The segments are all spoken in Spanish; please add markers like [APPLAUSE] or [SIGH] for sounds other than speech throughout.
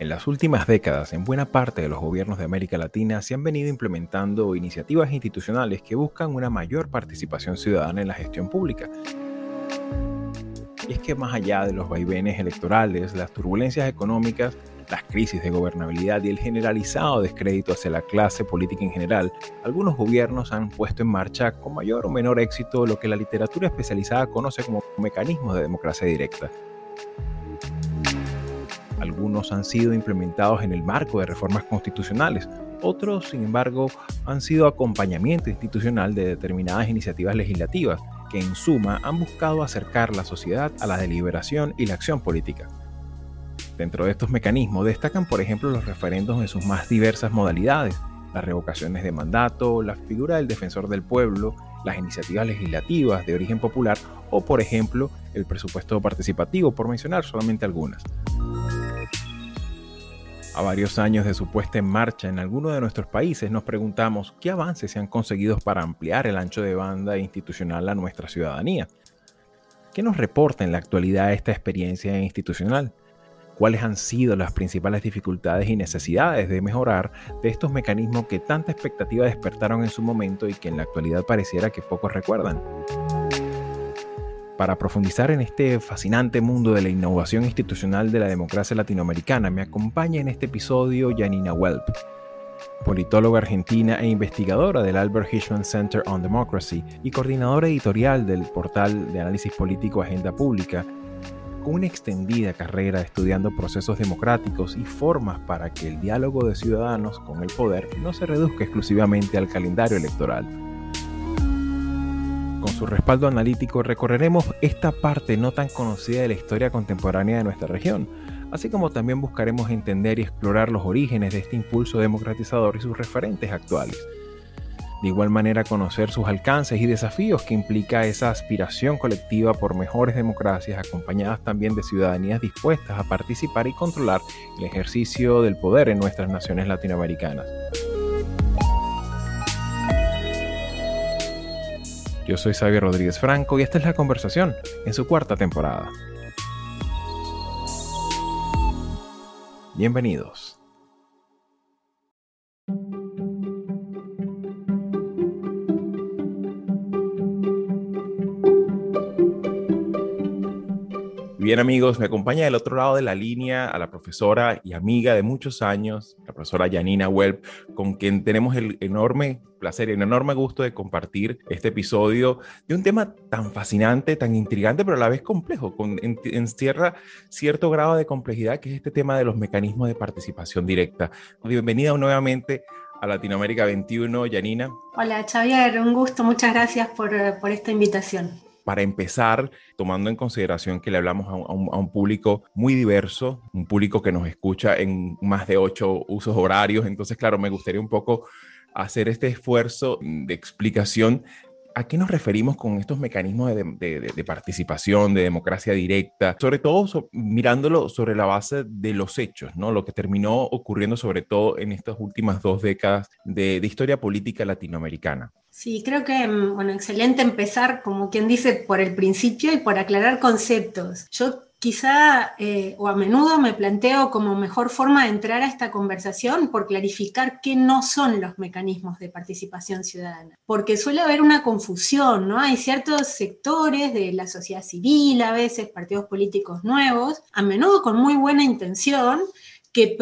En las últimas décadas, en buena parte de los gobiernos de América Latina se han venido implementando iniciativas institucionales que buscan una mayor participación ciudadana en la gestión pública. Y es que más allá de los vaivenes electorales, las turbulencias económicas, las crisis de gobernabilidad y el generalizado descrédito hacia la clase política en general, algunos gobiernos han puesto en marcha con mayor o menor éxito lo que la literatura especializada conoce como mecanismos de democracia directa. Algunos han sido implementados en el marco de reformas constitucionales, otros, sin embargo, han sido acompañamiento institucional de determinadas iniciativas legislativas que en suma han buscado acercar la sociedad a la deliberación y la acción política. Dentro de estos mecanismos destacan, por ejemplo, los referendos en sus más diversas modalidades, las revocaciones de mandato, la figura del defensor del pueblo, las iniciativas legislativas de origen popular o, por ejemplo, el presupuesto participativo, por mencionar solamente algunas. A varios años de su puesta en marcha en alguno de nuestros países, nos preguntamos qué avances se han conseguido para ampliar el ancho de banda institucional a nuestra ciudadanía. ¿Qué nos reporta en la actualidad esta experiencia institucional? ¿Cuáles han sido las principales dificultades y necesidades de mejorar de estos mecanismos que tanta expectativa despertaron en su momento y que en la actualidad pareciera que pocos recuerdan? Para profundizar en este fascinante mundo de la innovación institucional de la democracia latinoamericana, me acompaña en este episodio Janina Welp, politóloga argentina e investigadora del Albert Hirschman Center on Democracy y coordinadora editorial del portal de análisis político Agenda Pública, con una extendida carrera estudiando procesos democráticos y formas para que el diálogo de ciudadanos con el poder no se reduzca exclusivamente al calendario electoral su respaldo analítico recorreremos esta parte no tan conocida de la historia contemporánea de nuestra región, así como también buscaremos entender y explorar los orígenes de este impulso democratizador y sus referentes actuales. De igual manera conocer sus alcances y desafíos que implica esa aspiración colectiva por mejores democracias acompañadas también de ciudadanías dispuestas a participar y controlar el ejercicio del poder en nuestras naciones latinoamericanas. Yo soy Xavier Rodríguez Franco y esta es la conversación en su cuarta temporada. Bienvenidos. Bien amigos, me acompaña del otro lado de la línea a la profesora y amiga de muchos años, la profesora Janina Welp, con quien tenemos el enorme placer y un enorme gusto de compartir este episodio de un tema tan fascinante, tan intrigante, pero a la vez complejo, con, encierra cierto grado de complejidad, que es este tema de los mecanismos de participación directa. Bienvenida nuevamente a Latinoamérica 21, Janina. Hola, Xavier, un gusto, muchas gracias por esta invitación para empezar, tomando en consideración que le hablamos a un, público muy diverso, un público que nos escucha en más de ocho usos horarios, entonces, claro, me gustaría un poco hacer este esfuerzo de explicación. ¿A qué nos referimos con estos mecanismos de, participación, de democracia directa? Sobre todo mirándolo sobre la base de los hechos, ¿no? Lo que terminó ocurriendo sobre todo en estas últimas dos décadas de, historia política latinoamericana. Sí, creo que, mm, bueno, excelente empezar, como quien dice, por el principio y por aclarar conceptos. Yo quizá eh, o a menudo me planteo como mejor forma de entrar a esta conversación por clarificar qué no son los mecanismos de participación ciudadana, porque suele haber una confusión, ¿no? Hay ciertos sectores de la sociedad civil, a veces partidos políticos nuevos, a menudo con muy buena intención, que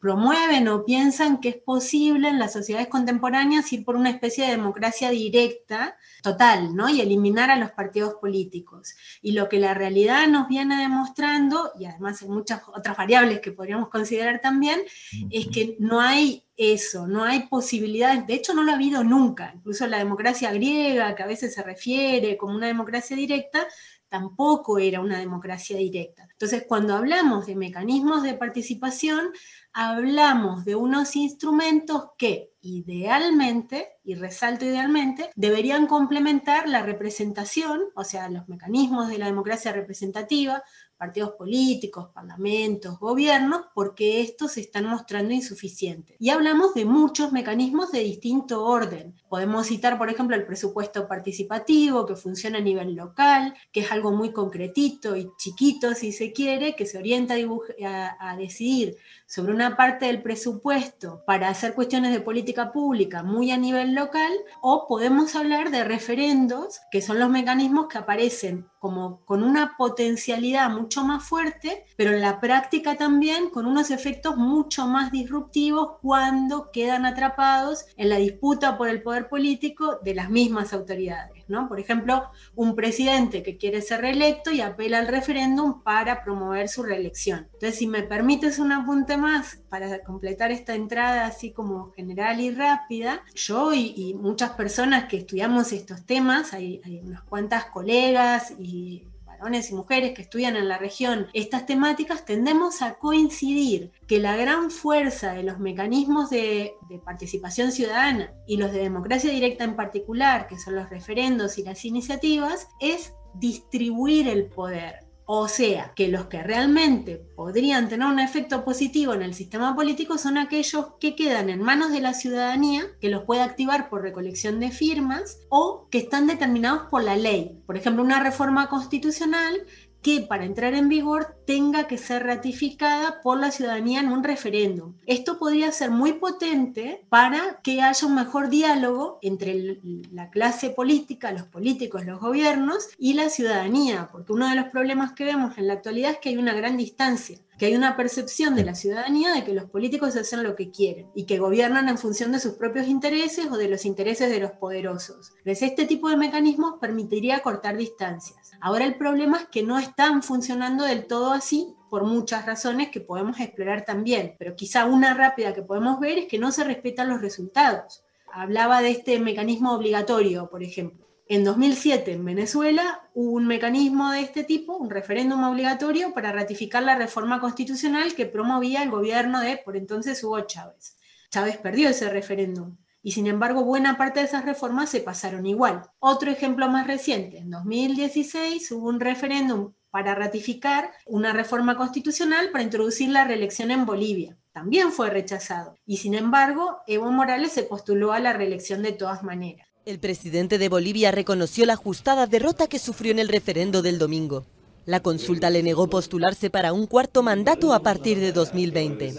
promueven o piensan que es posible en las sociedades contemporáneas ir por una especie de democracia directa total, ¿no? Y eliminar a los partidos políticos. Y lo que la realidad nos viene demostrando, y además hay muchas otras variables que podríamos considerar también, es que no hay eso, no hay posibilidades, de hecho no lo ha habido nunca, incluso la democracia griega, que a veces se refiere como una democracia directa, tampoco era una democracia directa. Entonces, cuando hablamos de mecanismos de participación, hablamos de unos instrumentos que idealmente, y resalto idealmente, deberían complementar la representación, o sea, los mecanismos de la democracia representativa, partidos políticos, parlamentos, gobiernos, porque estos se están mostrando insuficientes. Y hablamos de muchos mecanismos de distinto orden. Podemos citar, por ejemplo, el presupuesto participativo que funciona a nivel local, que es algo muy concretito y chiquito, si se quiere, que se orienta a, a decidir sobre una parte del presupuesto para hacer cuestiones de política pública muy a nivel local, o podemos hablar de referendos, que son los mecanismos que aparecen como con una potencialidad mucho más fuerte, pero en la práctica también con unos efectos mucho más disruptivos cuando quedan atrapados en la disputa por el poder político de las mismas autoridades. ¿no? Por ejemplo, un presidente que quiere ser reelecto y apela al referéndum para promover su reelección. Entonces, si me permites un apunte más para completar esta entrada así como general y rápida, yo y, muchas personas que estudiamos estos temas, hay unas cuantas colegas y varones y mujeres que estudian en la región estas temáticas, tendemos a coincidir que la gran fuerza de los mecanismos de, de, participación ciudadana y los de democracia directa en particular, que son los referendos y las iniciativas, es distribuir el poder o sea, que los que realmente podrían tener un efecto positivo en el sistema político son aquellos que quedan en manos de la ciudadanía, que los puede activar por recolección de firmas, o que están determinados por la ley. Por ejemplo, una reforma constitucional que para entrar en vigor tenga que ser ratificada por la ciudadanía en un referéndum. Esto podría ser muy potente para que haya un mejor diálogo entre la clase política, los políticos, los gobiernos y la ciudadanía, porque uno de los problemas que vemos en la actualidad es que hay una gran distancia que hay una percepción de la ciudadanía de que los políticos hacen lo que quieren y que gobiernan en función de sus propios intereses o de los intereses de los poderosos. Entonces, este tipo de mecanismos permitiría cortar distancias. Ahora el problema es que no están funcionando del todo así por muchas razones que podemos explorar también, pero quizá una rápida que podemos ver es que no se respetan los resultados. Hablaba de este mecanismo obligatorio, por ejemplo. En 2007, en Venezuela, hubo un mecanismo de este tipo, un referéndum obligatorio para ratificar la reforma constitucional que promovía el gobierno de, por entonces, Hugo Chávez. Chávez perdió ese referéndum y sin embargo buena parte de esas reformas se pasaron igual. Otro ejemplo más reciente, en 2016 hubo un referéndum para ratificar una reforma constitucional para introducir la reelección en Bolivia. También fue rechazado y sin embargo Evo Morales se postuló a la reelección de todas maneras. El presidente de Bolivia reconoció la ajustada derrota que sufrió en el referendo del domingo. La consulta le negó postularse para un cuarto mandato a partir de 2020.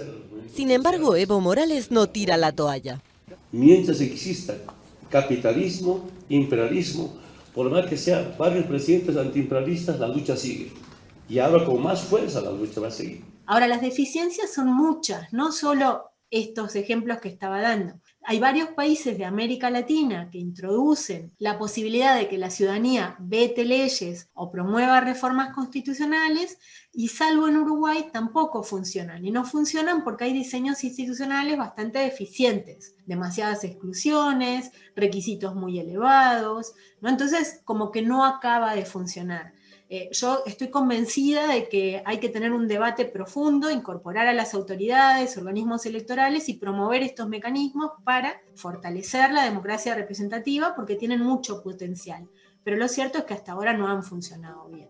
Sin embargo, Evo Morales no tira la toalla. Mientras exista capitalismo, imperialismo, por más que sean varios presidentes antiimperialistas, la lucha sigue. Y ahora con más fuerza la lucha va a seguir. Ahora, las deficiencias son muchas, no solo estos ejemplos que estaba dando. Hay varios países de América Latina que introducen la posibilidad de que la ciudadanía vete leyes o promueva reformas constitucionales y salvo en Uruguay tampoco funcionan. Y no funcionan porque hay diseños institucionales bastante deficientes, demasiadas exclusiones, requisitos muy elevados, ¿no? Entonces como que no acaba de funcionar. Eh, yo estoy convencida de que hay que tener un debate profundo, incorporar a las autoridades, organismos electorales y promover estos mecanismos para fortalecer la democracia representativa porque tienen mucho potencial. Pero lo cierto es que hasta ahora no han funcionado bien.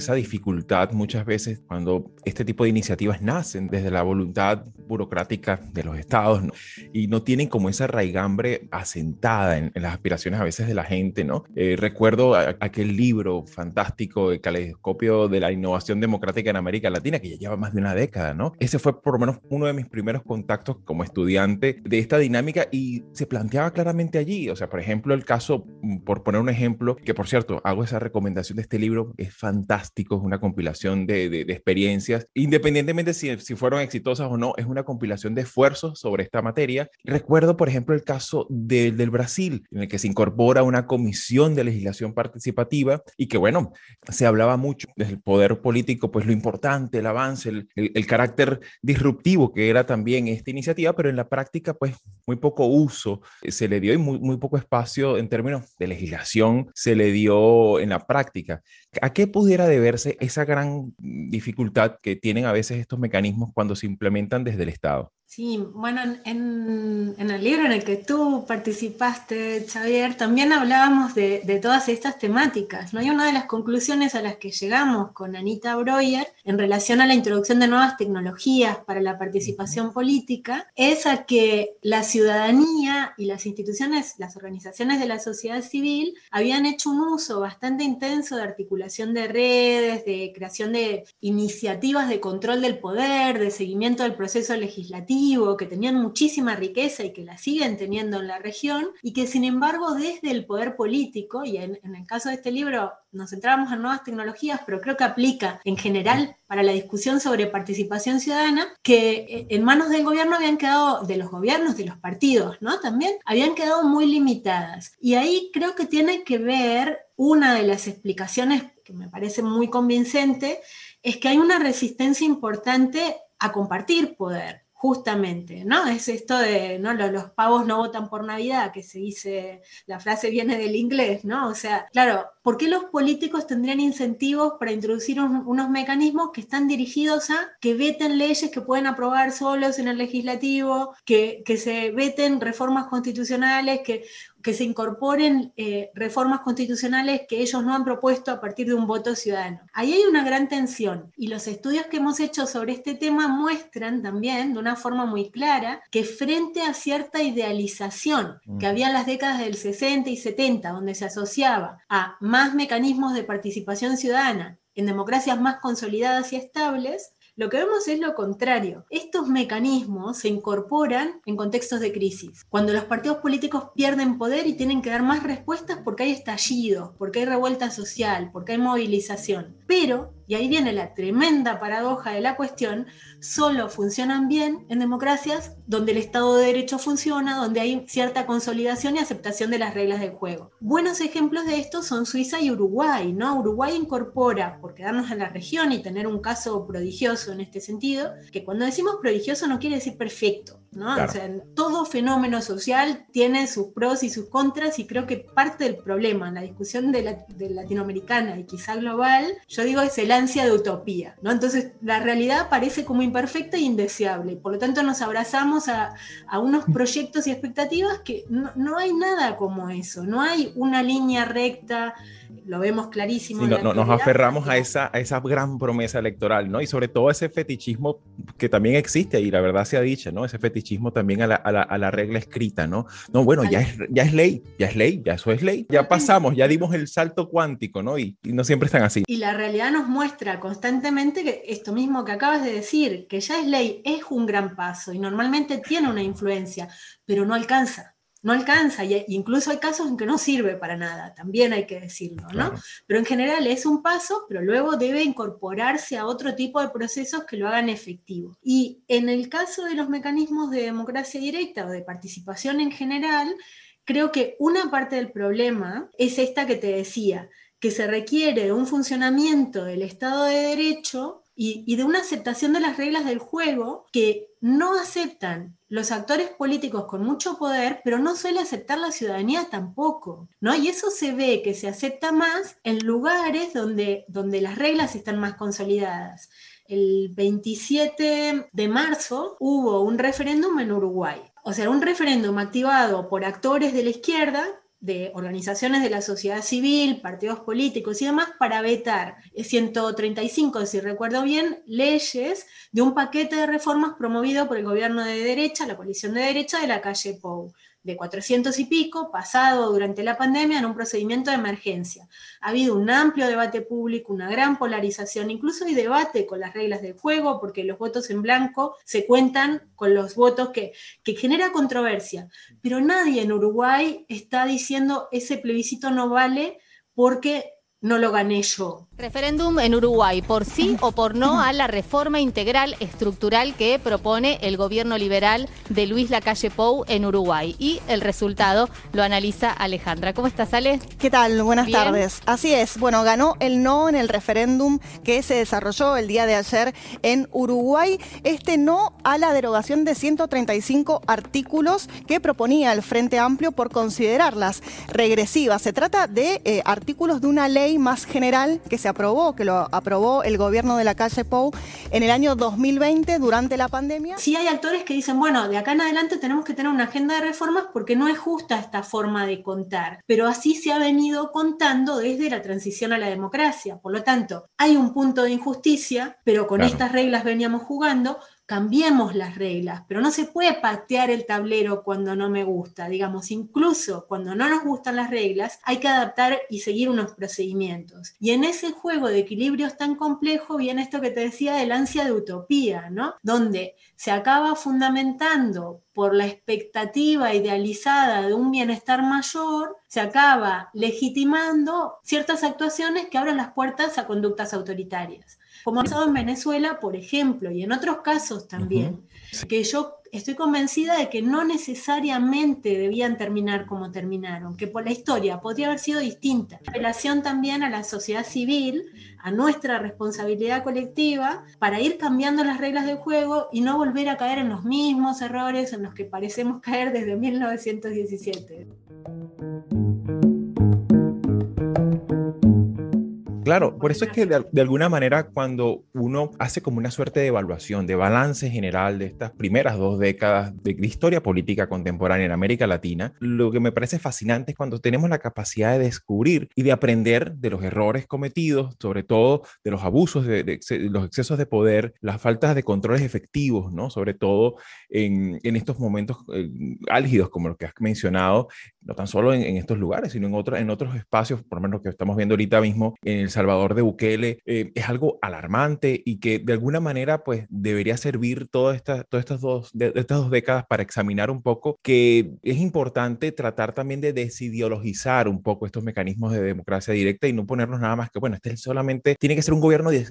Esa dificultad muchas veces cuando este tipo de iniciativas nacen desde la voluntad burocrática de los estados y no tienen como esa raigambre asentada en, las aspiraciones a veces de la gente, ¿no? Eh, recuerdo aquel libro fantástico, El caleidoscopio de la innovación democrática en América Latina, que ya lleva más de una década, ¿no? Ese fue por lo menos uno de mis primeros contactos como estudiante de esta dinámica y se planteaba claramente allí, o sea, por ejemplo, el caso, mm, por poner un ejemplo, que por cierto, hago esa recomendación de este libro, es fantástico, es una compilación de, de, experiencias, independientemente si, si fueron exitosas o no, es una compilación de esfuerzos sobre esta materia. Recuerdo, por ejemplo, el caso del Brasil, en el que se incorpora una comisión de legislación participativa y que, bueno, se hablaba mucho del poder político, pues lo importante, el avance, el, el, carácter disruptivo que era también esta iniciativa, pero en la práctica, pues muy poco uso se le dio y muy, muy poco espacio en términos de legislación se le dio en la práctica. ¿A qué pudiera deberse esa gran dificultad que tienen a veces estos mecanismos cuando se implementan desde el Estado? Sí, bueno, en, el libro en el que tú participaste, Xavier, también hablábamos de, todas estas temáticas, ¿no? Y una de las conclusiones a las que llegamos con Anita Breuer en relación a la introducción de nuevas tecnologías para la participación política es a que la ciudadanía y las instituciones, las organizaciones de la sociedad civil habían hecho un uso bastante intenso de articulación de redes, de creación de iniciativas de control del poder, de seguimiento del proceso legislativo que tenían muchísima riqueza y que la siguen teniendo en la región, y que sin embargo desde el poder político, y en, el caso de este libro nos centramos en nuevas tecnologías, pero creo que aplica en general para la discusión sobre participación ciudadana, que eh, en manos del gobierno habían quedado, de los gobiernos, de los partidos, ¿no? También habían quedado muy limitadas. Y ahí creo que tiene que ver una de las explicaciones que me parece muy convincente, es que hay una resistencia importante a compartir poder justamente, ¿no? Es esto de, ¿no? Los, pavos no votan por Navidad, que se dice, la frase viene del inglés, ¿no? O sea, claro, ¿por qué los políticos tendrían incentivos para introducir unos mecanismos que están dirigidos a que veten leyes que pueden aprobar solos en el legislativo, que, que se veten reformas constitucionales, que, que se incorporen eh, reformas constitucionales que ellos no han propuesto a partir de un voto ciudadano. Ahí hay una gran tensión y los estudios que hemos hecho sobre este tema muestran también de una forma muy clara que frente a cierta idealización que había en las décadas del 60 y 70, donde se asociaba a más mecanismos de participación ciudadana en democracias más consolidadas y estables, lo que vemos es lo contrario. Estos mecanismos se incorporan en contextos de crisis, cuando los partidos políticos pierden poder y tienen que dar más respuestas porque hay estallidos, porque hay revuelta social, porque hay movilización. Pero y ahí viene la tremenda paradoja de la cuestión, solo funcionan bien en democracias donde el Estado de Derecho funciona, donde hay cierta consolidación y aceptación de las reglas del juego. Buenos ejemplos de esto son Suiza y Uruguay, ¿no? Uruguay incorpora, por quedarnos en la región y tener un caso prodigioso en este sentido, que cuando decimos prodigioso no quiere decir perfecto, ¿no? O sea, todo fenómeno social tiene sus pros y sus contras y creo que parte del problema en la discusión de, la, de latinoamericana y quizá global, yo digo, es el de utopía, ¿no? Entonces la realidad parece como imperfecta e indeseable, por lo tanto nos abrazamos a, unos proyectos y expectativas que no, no, hay nada como eso, no hay una línea recta, lo vemos clarísimo. nos aferramos a esa, a esa gran promesa electoral, ¿no? Y sobre todo ese fetichismo que también existe, y la verdad se ha dicho, ¿no? Ese fetichismo también a la, a la, a la regla escrita, ¿no? No, bueno, ya es, ya es ley, ya es ley, ya eso es ley, ya pasamos, ya dimos el salto cuántico, ¿no? Y, y no siempre están así. Y la realidad nos muestra constantemente que esto mismo que acabas de decir, que ya es ley, es un gran paso y normalmente tiene una influencia, pero no alcanza no alcanza, y incluso hay casos en que no sirve para nada, también hay que decirlo, ¿no? Pero en general es un paso, pero luego debe incorporarse a otro tipo de procesos que lo hagan efectivo. Y en el caso de los mecanismos de democracia directa o de participación en general, creo que una parte del problema es esta que te decía, que se requiere un funcionamiento del Estado de Derecho y, de una aceptación de las reglas del juego que no aceptan los actores políticos con mucho poder, pero no suele aceptar la ciudadanía tampoco, ¿no? Y eso se ve que se acepta más en lugares donde, donde las reglas están más consolidadas. El 27 de marzo hubo un referéndum en Uruguay. O sea, un referéndum activado por actores de la izquierda de organizaciones de la sociedad civil, partidos políticos y demás para vetar 135, si recuerdo bien, leyes de un paquete de reformas promovido por el gobierno de derecha, la coalición de derecha de la calle Pou de 400 y pico, pasado durante la pandemia en un procedimiento de emergencia. Ha habido un amplio debate público, una gran polarización, incluso hay debate con las reglas del juego, porque los votos en blanco se cuentan con los votos que, que genera controversia. Pero nadie en Uruguay está diciendo ese plebiscito no vale porque no lo gané yo. Referéndum en Uruguay, por sí o por no a la reforma integral estructural que propone el gobierno liberal de Luis Lacalle Pou en Uruguay. Y el resultado lo analiza Alejandra. ¿Cómo estás, Ale? ¿Qué tal? Buenas tardes. Así es. Bueno, ganó el no en el referéndum que se desarrolló el día de ayer en Uruguay. Este no a la derogación de 135 artículos que proponía el Frente Amplio por considerarlas regresivas. Se trata de eh, artículos de una ley más general que se aprobó, que lo aprobó el gobierno de la calle Pou en el año 2020 durante la pandemia. Sí hay actores que dicen, bueno, de acá en adelante tenemos que tener una agenda de reformas porque no es justa esta forma de contar, pero así se ha venido contando desde la transición a la democracia. Por lo tanto, hay un punto de injusticia, pero con estas reglas veníamos jugando, cambiemos las reglas, pero no se puede patear el tablero cuando no me gusta, digamos, incluso cuando no nos gustan las reglas, hay que adaptar y seguir unos procedimientos. Y en ese juego de equilibrios tan complejo viene esto que te decía del ansia de utopía, ¿no? Donde se acaba fundamentando por la expectativa idealizada de un bienestar mayor, se acaba legitimando ciertas actuaciones que abren las puertas a conductas autoritarias como ha pasado en Venezuela, por ejemplo, y en otros casos también, que yo estoy convencida de que no necesariamente debían terminar como terminaron, que por la historia podría haber sido distinta. En relación también a la sociedad civil, a nuestra responsabilidad colectiva, para ir cambiando las reglas del juego y no volver a caer en los mismos errores en los que parecemos caer desde 1917. Claro, por eso es que de, alguna manera cuando uno hace como una suerte de evaluación, de balance general de estas primeras dos décadas de, historia política contemporánea en América Latina, lo que me parece fascinante es cuando tenemos la capacidad de descubrir y de aprender de los errores cometidos, sobre todo de los abusos, de, los excesos de poder, las faltas de controles efectivos, ¿no? Sobre todo en, estos momentos eh, álgidos como los que has mencionado, no tan solo en, estos lugares, sino en, otros en otros espacios, por lo menos que estamos viendo ahorita mismo en el Salvador de Bukele eh, es algo alarmante y que de alguna manera pues debería servir todas estas, todas estas, dos, de, estas dos décadas para examinar un poco que es importante tratar también de desideologizar un poco estos mecanismos de democracia directa y no ponernos nada más que, bueno, este solamente tiene que ser un gobierno de,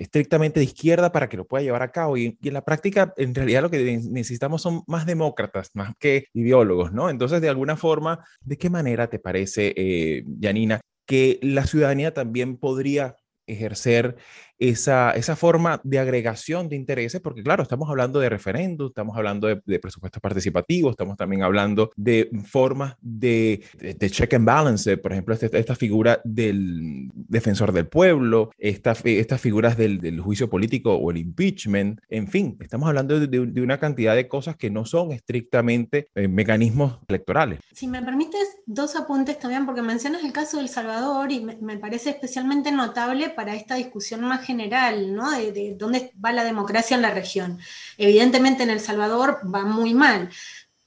estrictamente de izquierda para que lo pueda llevar a cabo y, y en la práctica en realidad lo que necesitamos son más demócratas, más que ideólogos, ¿no? Entonces, de alguna forma, ¿de qué manera te parece, eh, Janina, que la ciudadanía también podría ejercer esa, esa forma de agregación de intereses, porque claro, estamos hablando de referéndum, estamos hablando de, presupuestos participativos, estamos también hablando de formas de, de, check and balance, por ejemplo, este, esta, figura del defensor del pueblo, esta, estas figuras del, del, juicio político o el impeachment, en fin, estamos hablando de, de una cantidad de cosas que no son estrictamente eh, mecanismos electorales. Si me permites, dos apuntes también, porque mencionas el caso del Salvador y me, me parece especialmente notable para esta discusión más general general, ¿no? De, dónde va la democracia en la región. Evidentemente en El Salvador va muy mal,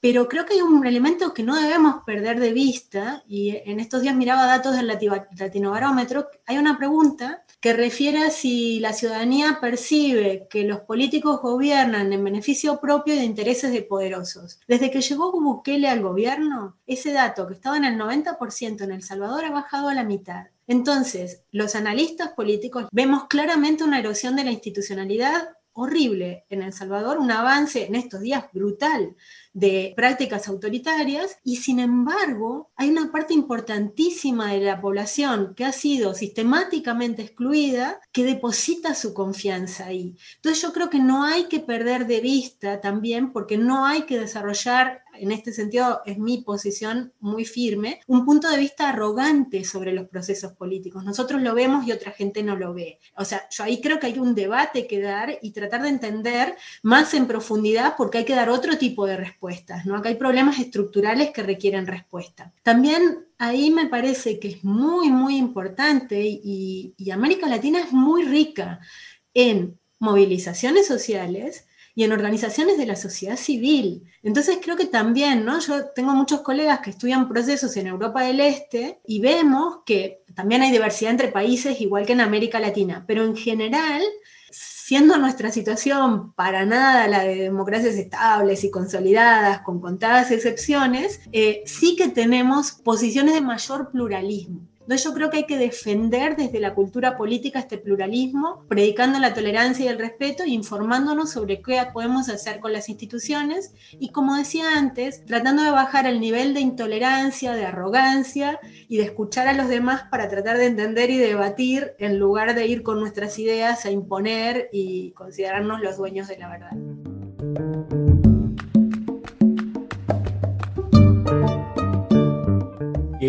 pero creo que hay un elemento que no debemos perder de vista, y en estos días miraba datos del Latinobarómetro, hay una pregunta que refiere a si la ciudadanía percibe que los políticos gobiernan en beneficio propio de intereses de poderosos. Desde que llegó Bukele al gobierno, ese dato que estaba en el 90% en El Salvador ha bajado a la mitad. Entonces, los analistas políticos vemos claramente una erosión de la institucionalidad horrible en El Salvador, un avance en estos días brutal de prácticas autoritarias y sin embargo hay una parte importantísima de la población que ha sido sistemáticamente excluida que deposita su confianza ahí. Entonces yo creo que no hay que perder de vista también porque no hay que desarrollar en este sentido es mi posición muy firme, un punto de vista arrogante sobre los procesos políticos. Nosotros lo vemos y otra gente no lo ve. O sea, yo ahí creo que hay un debate que dar y tratar de entender más en profundidad porque hay que dar otro tipo de respuestas, ¿no? Acá hay problemas estructurales que requieren respuesta. También ahí me parece que es muy, muy importante y, y América Latina es muy rica en movilizaciones sociales y en organizaciones de la sociedad civil. Entonces creo que también, ¿no? Yo tengo muchos colegas que estudian procesos en Europa del Este y vemos que también hay diversidad entre países, igual que en América Latina, pero en general siendo nuestra situación para nada la de democracias estables y consolidadas, con contadas excepciones, eh, sí que tenemos posiciones de mayor pluralismo. Entonces yo creo que hay que defender desde la cultura política este pluralismo, predicando la tolerancia y el respeto e informándonos sobre qué podemos hacer con las instituciones y como decía antes, tratando de bajar el nivel de intolerancia, de arrogancia y de escuchar a los demás para tratar de entender y debatir en lugar de ir con nuestras ideas a imponer y considerarnos los dueños de la verdad.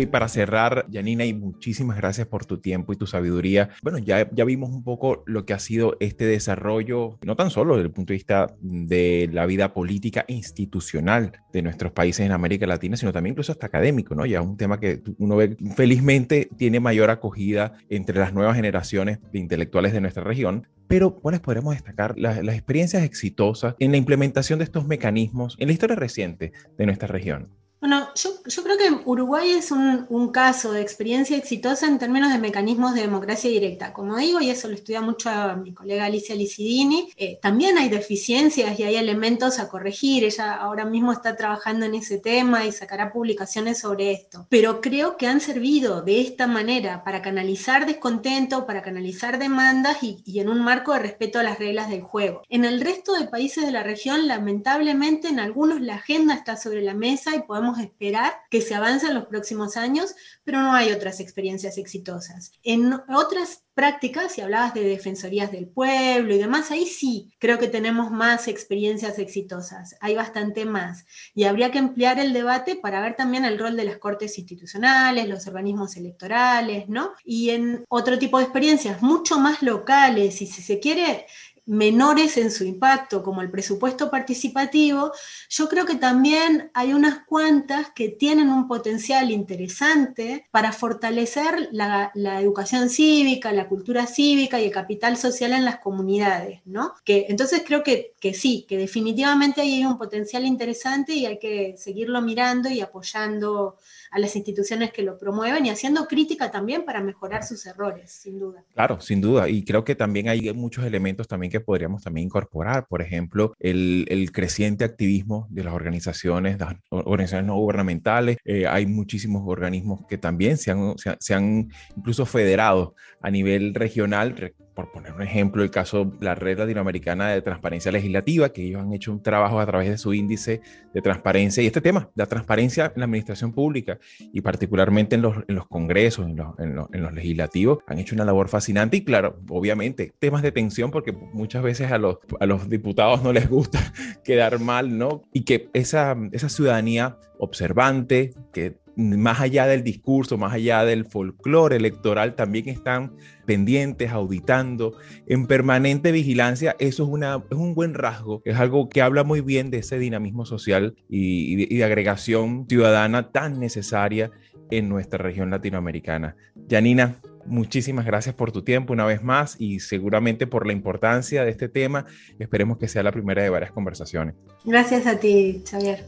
Para cerrar, Janina, y muchísimas gracias por tu tiempo y tu sabiduría. Bueno, ya, ya vimos un poco lo que ha sido este desarrollo, no tan solo desde el punto de vista de la vida política institucional de nuestros países en América Latina, sino también incluso hasta académico, ¿no? Ya un tema que uno ve felizmente tiene mayor acogida entre las nuevas generaciones de intelectuales de nuestra región, pero ¿cuáles podemos destacar las, las, experiencias exitosas en la implementación de estos mecanismos en la historia reciente de nuestra región? Bueno, yo, yo, creo que Uruguay es un, un, caso de experiencia exitosa en términos de mecanismos de democracia directa. Como digo, y eso lo estudia mucho mi colega Alicia Licidini, eh, también hay deficiencias y hay elementos a corregir. Ella ahora mismo está trabajando en ese tema y sacará publicaciones sobre esto. Pero creo que han servido de esta manera para canalizar descontento, para canalizar demandas y, y en un marco de respeto a las reglas del juego. En el resto de países de la región, lamentablemente, en algunos la agenda está sobre la mesa y podemos esperar que se avance en los próximos años, pero no hay otras experiencias exitosas. En otras prácticas, si hablabas de defensorías del pueblo y demás, ahí sí creo que tenemos más experiencias exitosas, hay bastante más. Y habría que emplear el debate para ver también el rol de las cortes institucionales, los organismos electorales, ¿no? Y en otro tipo de experiencias mucho más locales, y si se quiere, menores en su impacto, como el presupuesto participativo, yo creo que también hay unas cuantas que tienen un potencial interesante para fortalecer la, la, educación cívica, la cultura cívica y el capital social en las comunidades, ¿no? Que, entonces creo que, que sí, que definitivamente hay un potencial interesante y hay que seguirlo mirando y apoyando a las instituciones que lo promueven y haciendo crítica también para mejorar sus errores, sin duda. Claro, sin duda. Y creo que también hay muchos elementos también que podríamos también incorporar. Por ejemplo, el, creciente activismo de las organizaciones, organizaciones no gubernamentales. Eh, hay muchísimos organismos que también se han, se, se han incluso federado a nivel regional por poner un ejemplo, el caso la Red Latinoamericana de Transparencia Legislativa, que ellos han hecho un trabajo a través de su índice de transparencia y este tema, la transparencia en la administración pública y particularmente en los, en los congresos, en los, en, los, en los, legislativos, han hecho una labor fascinante y claro, obviamente, temas de tensión porque muchas veces a los, a los diputados no les gusta [LAUGHS] quedar mal, ¿no? Y que esa, esa ciudadanía observante, que más allá del discurso, más allá del folclore electoral, también están pendientes, auditando, en permanente vigilancia. Eso es, una, es un buen rasgo, es algo que habla muy bien de ese dinamismo social y, de, y de agregación ciudadana tan necesaria en nuestra región latinoamericana. Janina, muchísimas gracias por tu tiempo una vez más y seguramente por la importancia de este tema. Esperemos que sea la primera de varias conversaciones. Gracias a ti, Xavier.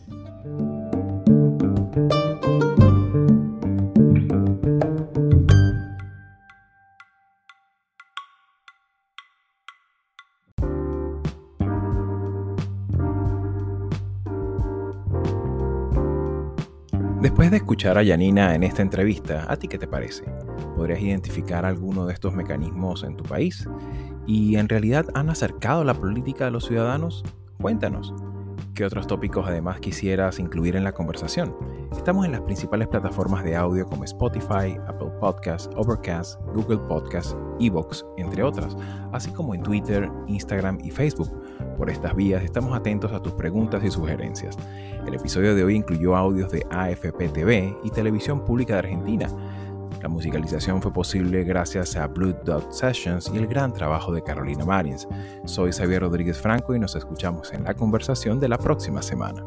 Después de escuchar a Yanina en esta entrevista, ¿a ti qué te parece? ¿Podrías identificar alguno de estos mecanismos en tu país? ¿Y en realidad han acercado la política a los ciudadanos? Cuéntanos. ¿Qué otros tópicos además quisieras incluir en la conversación? Estamos en las principales plataformas de audio como Spotify, Apple Podcasts, Overcast, Google Podcasts, Evox, entre otras, así como en Twitter, Instagram y Facebook. Por estas vías estamos atentos a tus preguntas y sugerencias. El episodio de hoy incluyó audios de AFP TV y Televisión Pública de Argentina. La musicalización fue posible gracias a Blue Dot Sessions y el gran trabajo de Carolina Marins. Soy Xavier Rodríguez Franco y nos escuchamos en la conversación de la próxima semana.